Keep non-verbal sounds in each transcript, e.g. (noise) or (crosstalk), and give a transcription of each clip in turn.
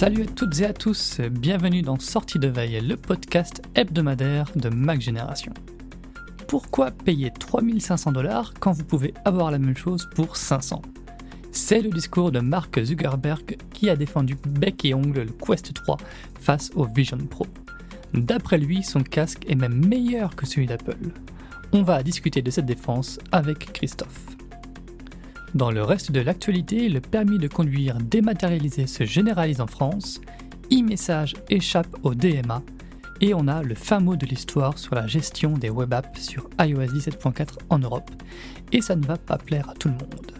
Salut à toutes et à tous, bienvenue dans Sortie de Veille, le podcast hebdomadaire de Mac Génération. Pourquoi payer 3500 dollars quand vous pouvez avoir la même chose pour 500 C'est le discours de Mark Zuckerberg qui a défendu bec et ongle le Quest 3 face au Vision Pro. D'après lui, son casque est même meilleur que celui d'Apple. On va discuter de cette défense avec Christophe. Dans le reste de l'actualité, le permis de conduire dématérialisé se généralise en France, e-message échappe au DMA, et on a le fin mot de l'histoire sur la gestion des web apps sur iOS 17.4 en Europe, et ça ne va pas plaire à tout le monde.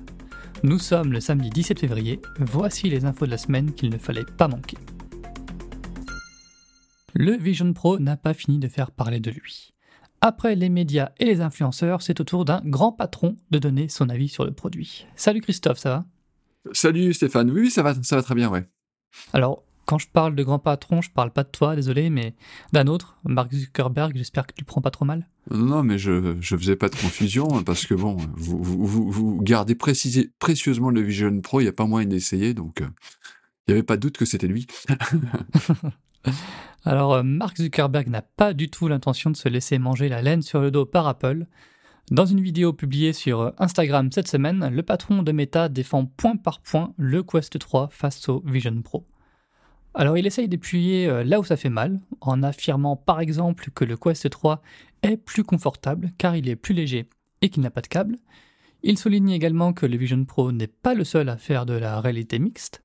Nous sommes le samedi 17 février, voici les infos de la semaine qu'il ne fallait pas manquer. Le Vision Pro n'a pas fini de faire parler de lui. Après les médias et les influenceurs, c'est au tour d'un grand patron de donner son avis sur le produit. Salut Christophe, ça va? Salut Stéphane, oui, ça va, ça va très bien, ouais. Alors, quand je parle de grand patron, je parle pas de toi, désolé, mais d'un autre, Mark Zuckerberg, j'espère que tu le prends pas trop mal. Non, mais je ne faisais pas de confusion, parce que bon, vous, vous, vous, gardez précieusement le Vision Pro, il n'y a pas moyen d'essayer, donc euh, il n'y avait pas de doute que c'était lui. (laughs) Alors, euh, Mark Zuckerberg n'a pas du tout l'intention de se laisser manger la laine sur le dos par Apple. Dans une vidéo publiée sur euh, Instagram cette semaine, le patron de Meta défend point par point le Quest 3 face au Vision Pro. Alors il essaye d'appuyer euh, là où ça fait mal, en affirmant par exemple que le Quest 3 est plus confortable car il est plus léger et qu'il n'a pas de câble. Il souligne également que le Vision Pro n'est pas le seul à faire de la réalité mixte.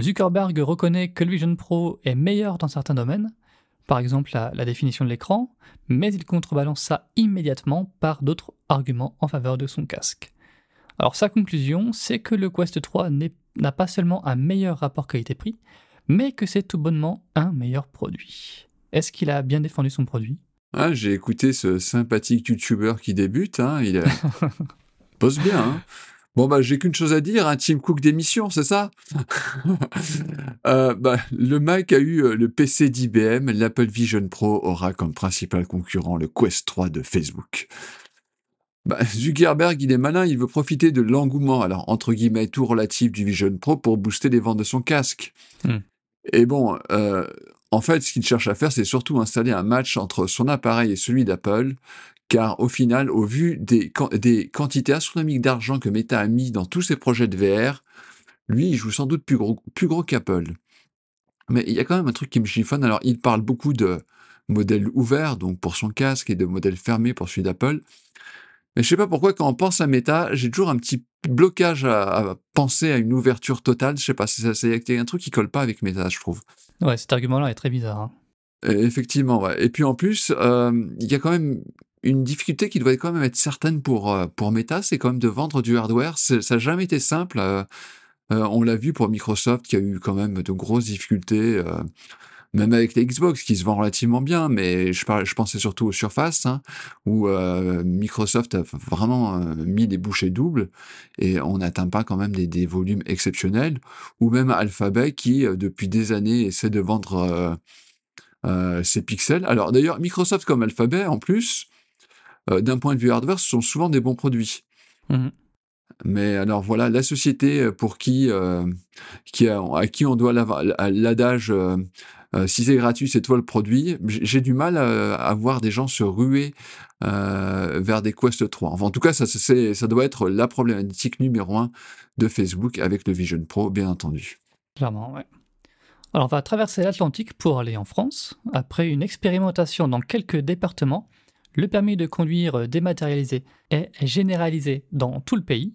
Zuckerberg reconnaît que le Vision Pro est meilleur dans certains domaines, par exemple la, définition de l'écran, mais il contrebalance ça immédiatement par d'autres arguments en faveur de son casque. Alors sa conclusion, c'est que le Quest 3 n'a pas seulement un meilleur rapport qualité-prix, mais que c'est tout bonnement un meilleur produit. Est-ce qu'il a bien défendu son produit? Ah, J'ai écouté ce sympathique YouTuber qui débute, hein, il (laughs) pose bien. Hein. Bon, bah, j'ai qu'une chose à dire, un Tim Cook d'émission, c'est ça? (laughs) Euh, bah, Le Mac a eu euh, le PC d'IBM, l'Apple Vision Pro aura comme principal concurrent le Quest 3 de Facebook. Bah, Zuckerberg, il est malin, il veut profiter de l'engouement, alors entre guillemets tout relatif du Vision Pro pour booster les ventes de son casque. Hmm. Et bon, euh, en fait, ce qu'il cherche à faire, c'est surtout installer un match entre son appareil et celui d'Apple, car au final, au vu des, quantités astronomiques d'argent que Meta a mis dans tous ses projets de VR, lui, il joue sans doute plus gros, plus gros qu'Apple. Mais il y a quand même un truc qui me chiffonne. Alors, il parle beaucoup de modèles ouverts, donc pour son casque, et de modèles fermés pour celui d'Apple. Mais je sais pas pourquoi, quand on pense à Meta, j'ai toujours un petit blocage à, penser à une ouverture totale. Je sais pas, c'est un truc qui colle pas avec Meta, je trouve. Ouais, cet argument-là est très bizarre. Hein. Effectivement, ouais. Et puis en plus, euh, il y a quand même une difficulté qui doit quand même être certaine pour, euh, pour Meta, c'est quand même de vendre du hardware. Ça n'a jamais été simple. Euh, euh, on l'a vu pour Microsoft qui a eu quand même de grosses difficultés, même avec les Xbox qui se vend relativement bien, mais je, je pensais surtout aux Surface, hein, où Microsoft a vraiment mis des bouchées doubles et on n'atteint pas quand même des, des, volumes exceptionnels, ou même Alphabet qui, depuis des années, essaie de vendre ses pixels. Alors d'ailleurs, Microsoft comme Alphabet, en plus, euh, d'un point de vue hardware, ce sont souvent des bons produits. Mmh Mais alors voilà, la société euh, pour qui, euh, qui à qui on doit l'adage si c'est gratuit, c'est toi le produit, j'ai du mal à, voir des gens se ruer vers des Quest 3. Enfin, en tout cas, ça, ça doit être la problématique numéro un de Facebook avec le Vision Pro, bien entendu. Clairement, ouais. Alors, on va traverser l'Atlantique pour aller en France. Après une expérimentation dans quelques départements, le permis de conduire dématérialisé est généralisé dans tout le pays.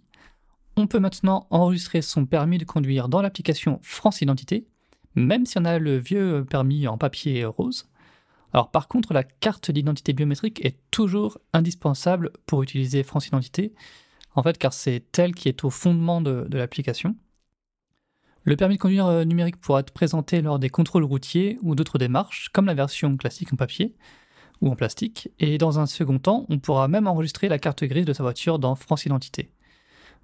On peut maintenant enregistrer son permis de conduire dans l'application France Identité, même si on a le vieux permis en papier rose. Alors par contre, la carte d'identité biométrique est toujours indispensable pour utiliser France Identité, en fait car c'est elle qui est au fondement de, de l'application. Le permis de conduire numérique pourra être présenté lors des contrôles routiers ou d'autres démarches, comme la version classique en papier, ou en plastique. Et dans un second temps, on pourra même enregistrer la carte grise de sa voiture dans France Identité.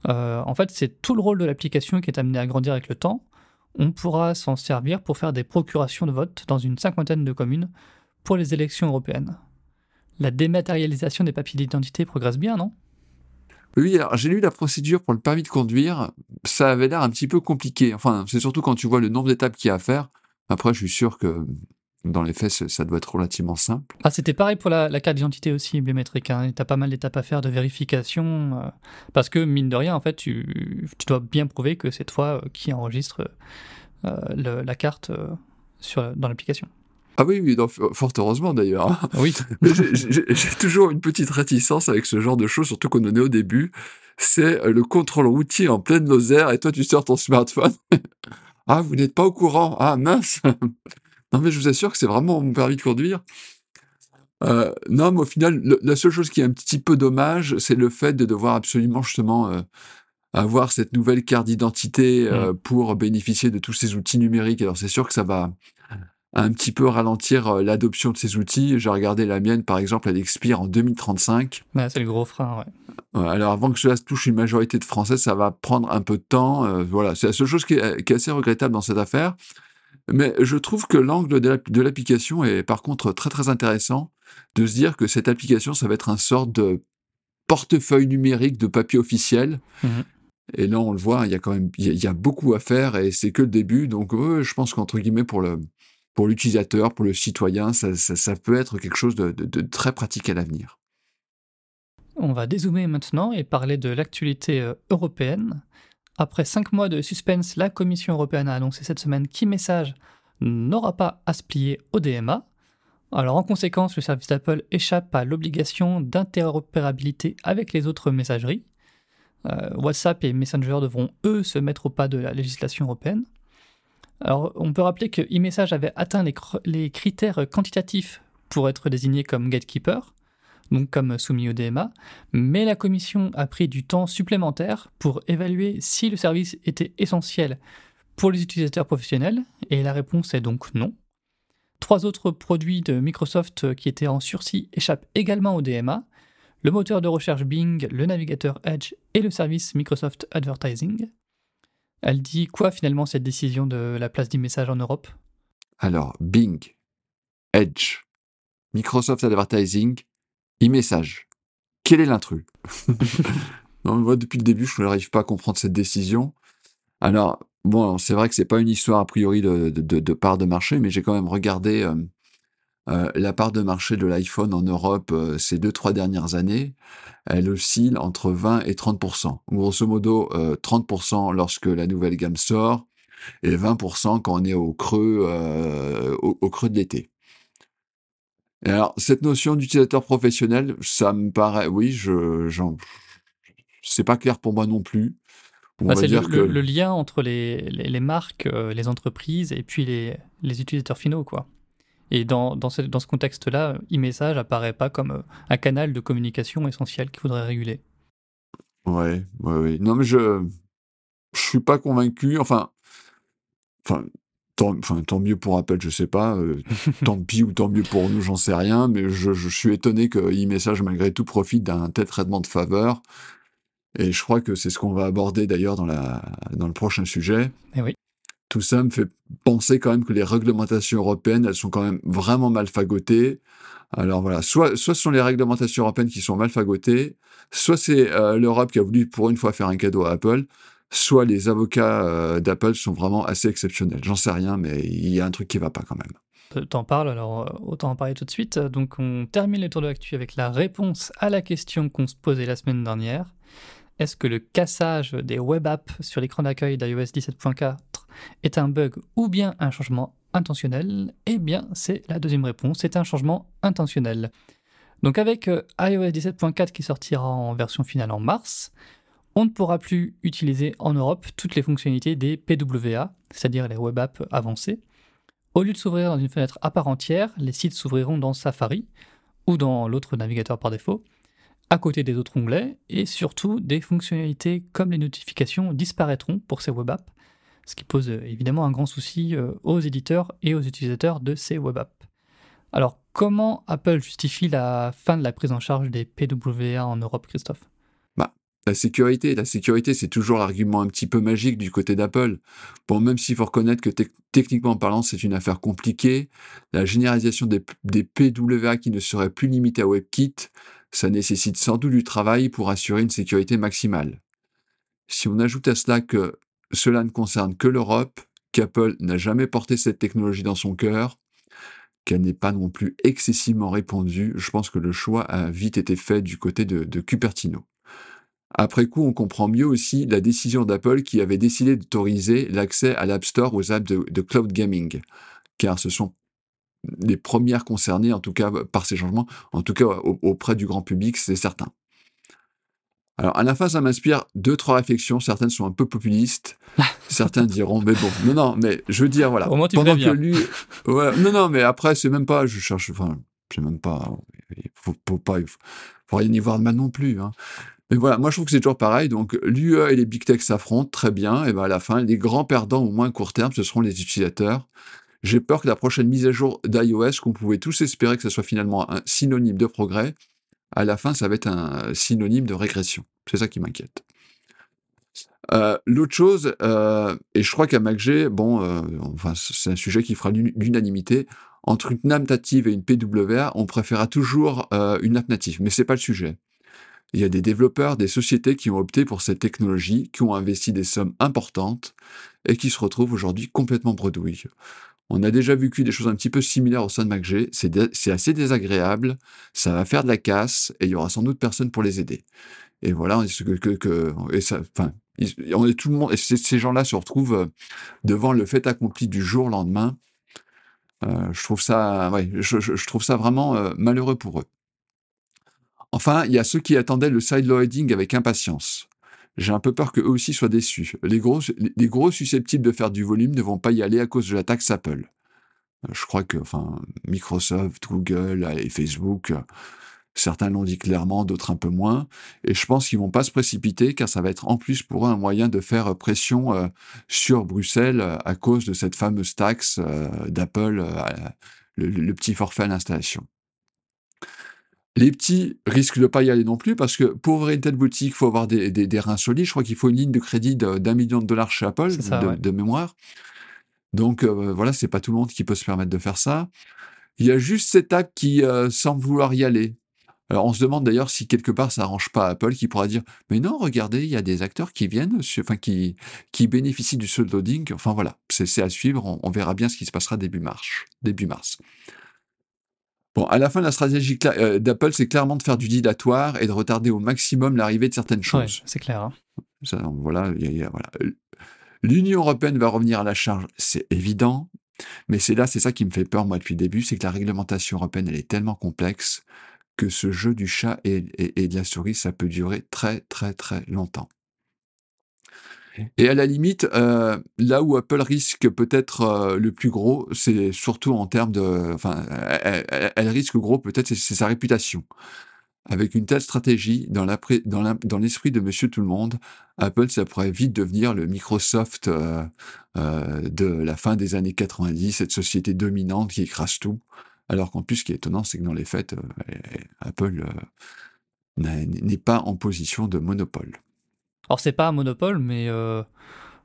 Euh, en fait, c'est tout le rôle de l'application qui est amené à grandir avec le temps. On pourra s'en servir pour faire des procurations de vote dans une cinquantaine de communes pour les élections européennes. La dématérialisation des papiers d'identité progresse bien, non? Oui, alors j'ai lu la procédure pour le permis de conduire, ça avait l'air un petit peu compliqué. Enfin, c'est surtout quand tu vois le nombre d'étapes qu'il y a à faire. Après, je suis sûr que dans les faits, ça doit être relativement simple. Ah, c'était pareil pour la, carte d'identité aussi biométrique. Hein. Tu as pas mal d'étapes à faire de vérification. Euh, parce que, mine de rien, en fait, tu, dois bien prouver que c'est toi euh, qui enregistre euh, la carte sur, dans l'application. Ah oui, oui fort heureusement d'ailleurs. Hein. Oui. (laughs) J'ai toujours une petite réticence avec ce genre de choses, surtout qu'on en est au début. C'est le contrôle routier en pleine Lozère et toi tu sors ton smartphone. (laughs) ah, vous n'êtes pas au courant. Ah mince. Non mais je vous assure que c'est vraiment mon permis de conduire. Euh, non, mais au final, la seule chose qui est un petit peu dommage, c'est le fait de devoir absolument justement euh, avoir cette nouvelle carte d'identité euh, mmh. pour bénéficier de tous ces outils numériques. Alors c'est sûr que ça va un petit peu ralentir l'adoption de ces outils. J'ai regardé la mienne, par exemple, elle expire en 2035. c'est le gros frein, ouais. Alors avant que cela se touche une majorité de Français, ça va prendre un peu de temps. Voilà, c'est la seule chose qui est, assez regrettable dans cette affaire. Mais je trouve que l'angle de l'application est par contre très très intéressant de se dire que cette application, ça va être un sort de portefeuille numérique de papier officiel. Mmh et là, on le voit, il y a quand même il y a beaucoup à faire et c'est que le début. Donc, je pense qu'entre guillemets, pour le, pour l'utilisateur, pour le citoyen, ça, peut être quelque chose de, très pratique à l'avenir. On va dézoomer maintenant et parler de l'actualité euh, européenne. Après cinq mois de suspense, la Commission européenne a annoncé cette semaine qu'e-message n'aura pas à se plier au DMA. Alors en conséquence, le service d'Apple échappe à l'obligation d'interopérabilité avec les autres messageries. Euh, WhatsApp et Messenger devront, eux, se mettre au pas de la législation européenne. On peut rappeler que e-message avait atteint les, critères quantitatifs pour être désigné comme gatekeeper, donc comme soumis au DMA, mais la commission a pris du temps supplémentaire pour évaluer si le service était essentiel pour les utilisateurs professionnels, et la réponse est donc non. Trois autres produits de Microsoft qui étaient en sursis échappent également au DMA, le moteur de recherche Bing, le navigateur Edge et le service Microsoft Advertising. Elle dit quoi finalement cette décision de la place d'e-message en Europe? Alors, Bing, Edge, Microsoft Advertising, e-message. Quel est l'intrus? (laughs) Moi, depuis le début, je n'arrive pas à comprendre cette décision. Alors, bon, c'est vrai que c'est pas une histoire a priori de, part de marché, mais j'ai quand même regardé euh, euh, la part de marché de l'iPhone en Europe euh, ces deux, trois dernières années, elle oscille entre 20 et 30% Grosso modo, 30% euh, lorsque la nouvelle gamme sort et 20% quand on est au creux, au, creux de l'été. Alors, cette notion d'utilisateur professionnel, ça me paraît, oui, je, c'est pas clair pour moi non plus. Bah, c'est le, lien entre les, marques, les entreprises et puis les, les utilisateurs finaux, quoi. Et dans, dans ce, dans ce contexte-là, e-message apparaît pas comme euh, un canal de communication essentiel qu'il faudrait réguler. Ouais, ouais, ouais. Non, mais je je suis pas convaincu. Enfin, enfin, tant, enfin, tant mieux pour Apple, je sais pas. Euh, (laughs) tant pis ou tant mieux pour nous, j'en sais rien. Mais je, je suis étonné que e-message, malgré tout, profite d'un tel traitement de faveur. Et je crois que c'est ce qu'on va aborder d'ailleurs dans, la, dans le prochain sujet. Et eh oui tout ça me fait penser quand même que les réglementations européennes, elles sont quand même vraiment mal fagotées. Alors voilà, soit, soit ce sont les réglementations européennes qui sont mal fagotées, soit c'est euh, l'Europe qui a voulu pour une fois faire un cadeau à Apple, soit les avocats euh, d'Apple sont vraiment assez exceptionnels. J'en sais rien, mais il y a un truc qui va pas quand même. T'en parles, alors euh, autant en parler tout de suite. Donc on termine le tour de l'actu avec la réponse à la question qu'on se posait la semaine dernière. Est-ce que le cassage des web apps sur l'écran d'accueil d'iOS 17.4 est un bug ou bien un changement intentionnel? Eh bien, c'est la deuxième réponse, c'est un changement intentionnel. Donc avec euh, iOS 17.4 qui sortira en version finale en mars, on ne pourra plus utiliser en Europe toutes les fonctionnalités des PWA, c'est-à-dire les web apps avancées. Au lieu de s'ouvrir dans une fenêtre à part entière, les sites s'ouvriront dans Safari ou dans l'autre navigateur par défaut, à côté des autres onglets, et surtout des fonctionnalités comme les notifications disparaîtront pour ces web apps, ce qui pose euh, évidemment un grand souci euh, aux éditeurs et aux utilisateurs de ces web apps. Alors, comment Apple justifie la fin de la prise en charge des PWA en Europe, Christophe? La sécurité, la sécurité, c'est toujours l'argument un petit peu magique du côté d'Apple. Bon, même s'il faut reconnaître que techniquement parlant, c'est une affaire compliquée, la généralisation des, PWA qui ne serait plus limitée à WebKit, ça nécessite sans doute du travail pour assurer une sécurité maximale. Si on ajoute à cela que cela ne concerne que l'Europe, qu'Apple n'a jamais porté cette technologie dans son cœur, qu'elle n'est pas non plus excessivement répandue, je pense que le choix a vite été fait du côté de, Cupertino. Après coup, on comprend mieux aussi la décision d'Apple qui avait décidé d'autoriser l'accès à l'App Store aux apps de, cloud gaming, car ce sont les premières concernées, en tout cas par ces changements, en tout cas auprès du grand public, c'est certain. Alors, à la fin, ça m'inspire deux, trois réflexions. Certaines sont un peu populistes. (laughs) Certains diront, mais bon, non, non, mais je veux dire, voilà. Au moins, tu pendant que lui, ouais, non, non, mais après, c'est même pas, je cherche, enfin, c'est même pas, il faut, faut pas, il faut, rien y voir de mal non plus, hein. Mais voilà, moi je trouve que c'est toujours pareil. Donc l'UE et les big tech s'affrontent très bien. Et ben à la fin, les grands perdants au moins court terme, ce seront les utilisateurs. J'ai peur que la prochaine mise à jour d'iOS, qu'on pouvait tous espérer que ce soit finalement un synonyme de progrès, à la fin, ça va être un synonyme de régression. C'est ça qui m'inquiète. Euh, l'autre chose, euh, et je crois qu'à MacG, bon, euh, enfin, c'est un sujet qui fera l'unanimité, entre une nappe et une PWA, on préférera toujours une nappe native, mais c'est pas le sujet. Il y a des développeurs, des sociétés qui ont opté pour cette technologie, qui ont investi des sommes importantes et qui se retrouvent aujourd'hui complètement bredouilles. On a déjà vécu des choses un petit peu similaires au sein de MacG. C'est assez désagréable, ça va faire de la casse et il y aura sans doute personne pour les aider. Et voilà, que, que, et enfin, on est tout le monde, et ces gens-là se retrouvent euh, devant le fait accompli du jour au lendemain. Euh, je trouve ça, je, trouve ça vraiment euh, malheureux pour eux. Enfin, il y a ceux qui attendaient le sideloading avec impatience. J'ai un peu peur qu'eux aussi soient déçus. Les gros, les gros susceptibles de faire du volume ne vont pas y aller à cause de la taxe Apple. Euh, je crois que, enfin, Microsoft, Google et Facebook, euh, certains l'ont dit clairement, d'autres un peu moins. Et je pense qu'ils vont pas se précipiter car ça va être en plus pour eux un moyen de faire pression euh, sur Bruxelles à cause de cette fameuse taxe d'Apple, le, petit forfait à l'installation. Les petits risquent de pas y aller non plus parce que pour ouvrir une telle boutique, il faut avoir des, des, reins solides. Je crois qu'il faut une ligne de crédit d'un million de dollars chez Apple, de, mémoire. Donc euh, voilà, c'est pas tout le monde qui peut se permettre de faire ça. Il y a juste cette app qui euh, semble vouloir y aller. Alors on se demande d'ailleurs si quelque part ça arrange pas Apple qui pourra dire mais non regardez il y a des acteurs qui viennent enfin qui qui bénéficient du seul loading enfin voilà c'est à suivre on, on, verra bien ce qui se passera début mars début mars Bon, à la fin, la stratégie euh, d'Apple, c'est clairement de faire du dilatoire et de retarder au maximum l'arrivée de certaines choses. c'est clair. Hein. voilà, voilà. L'Union européenne va revenir à la charge, c'est évident, mais c'est là, c'est ça qui me fait peur, moi, depuis le début, c'est que la réglementation européenne, elle est tellement complexe que ce jeu du chat et, et de la souris, ça peut durer très, très, très longtemps. Et à la limite, euh, là où Apple risque peut-être euh, le plus gros, c'est surtout en termes de... Enfin, elle, risque gros peut-être, c'est sa réputation. Avec une telle stratégie, dans l'esprit de Monsieur Tout-le-Monde, Apple, ça pourrait vite devenir le Microsoft euh, de la fin des années 90, cette société dominante qui écrase tout. Alors qu'en plus, ce qui est étonnant, c'est que dans les faits, Apple n'est pas en position de monopole. Alors c'est pas un monopole, mais euh,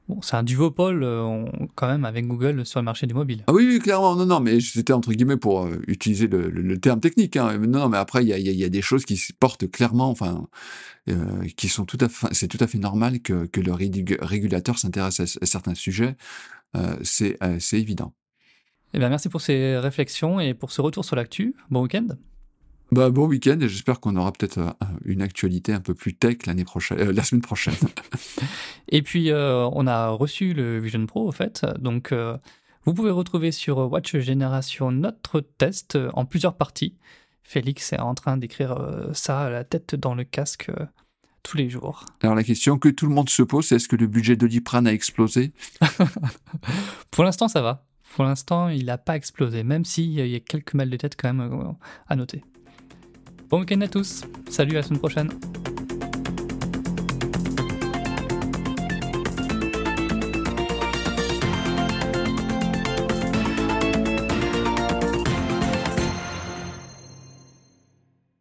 bon, c'est un duopole euh, quand même avec Google sur le marché du mobile. Ah oui, clairement, non, non, mais c'était entre guillemets pour euh, utiliser le, terme technique. Hein. Non, mais après il y a, des choses qui se portent clairement, enfin, qui sont tout à fait, c'est tout à fait normal que, que le régulateur s'intéresse à, certains sujets. c'est évident. Eh bien, merci pour ces réflexions et pour ce retour sur l'actu. Bon week-end. Bah, bon week-end et j'espère qu'on aura peut-être euh, une actualité un peu plus tech l'année prochaine, euh, la semaine prochaine. (laughs) et puis, euh, on a reçu le Vision Pro, au fait. Donc, vous pouvez retrouver sur Watch Génération notre test en plusieurs parties. Félix est en train d'écrire ça à la tête dans le casque tous les jours. Alors, la question que tout le monde se pose, c'est est-ce que le budget de Doliprane a explosé? (laughs) Pour l'instant, ça va. Pour l'instant, il n'a pas explosé, même s'il y a quelques mal de tête quand même à noter. Bon week-end à tous. Salut, à la semaine prochaine.